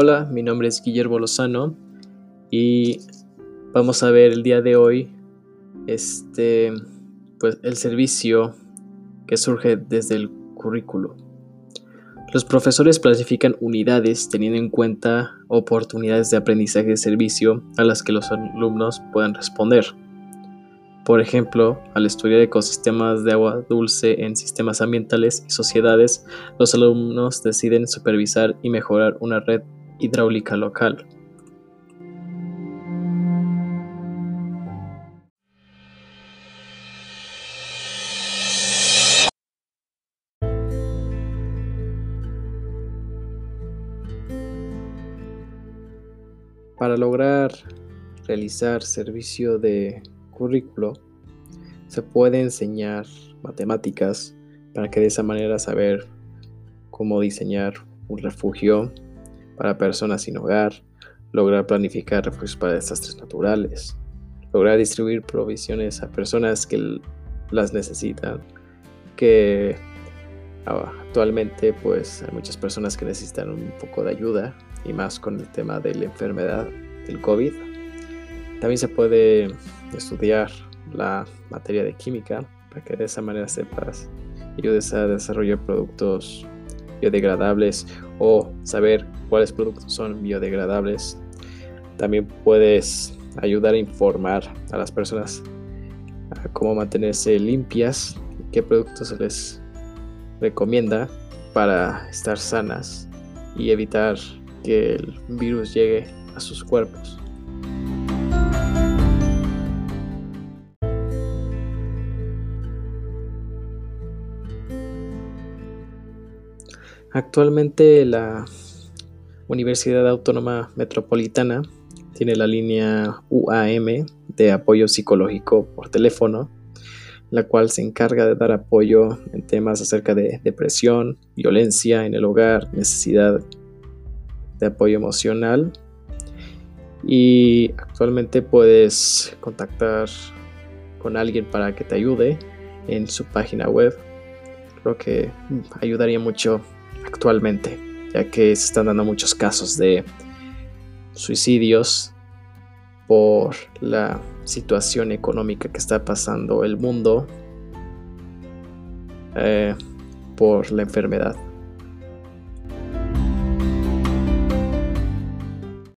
Hola, mi nombre es Guillermo Lozano y vamos a ver el día de hoy este pues el servicio que surge desde el currículo. Los profesores planifican unidades teniendo en cuenta oportunidades de aprendizaje de servicio a las que los alumnos puedan responder. Por ejemplo, al estudiar ecosistemas de agua dulce en sistemas ambientales y sociedades, los alumnos deciden supervisar y mejorar una red hidráulica local. Para lograr realizar servicio de currículo, se puede enseñar matemáticas para que de esa manera saber cómo diseñar un refugio para personas sin hogar, lograr planificar refugios para desastres naturales, lograr distribuir provisiones a personas que las necesitan, que ah, actualmente pues hay muchas personas que necesitan un poco de ayuda y más con el tema de la enfermedad del COVID. También se puede estudiar la materia de química para que de esa manera sepas y ayudes a desarrollar productos biodegradables o saber cuáles productos son biodegradables. También puedes ayudar a informar a las personas a cómo mantenerse limpias, qué productos se les recomienda para estar sanas y evitar que el virus llegue a sus cuerpos. Actualmente la Universidad Autónoma Metropolitana tiene la línea UAM de apoyo psicológico por teléfono, la cual se encarga de dar apoyo en temas acerca de depresión, violencia en el hogar, necesidad de apoyo emocional. Y actualmente puedes contactar con alguien para que te ayude en su página web. Creo que ayudaría mucho actualmente, ya que se están dando muchos casos de suicidios por la situación económica que está pasando el mundo eh, por la enfermedad.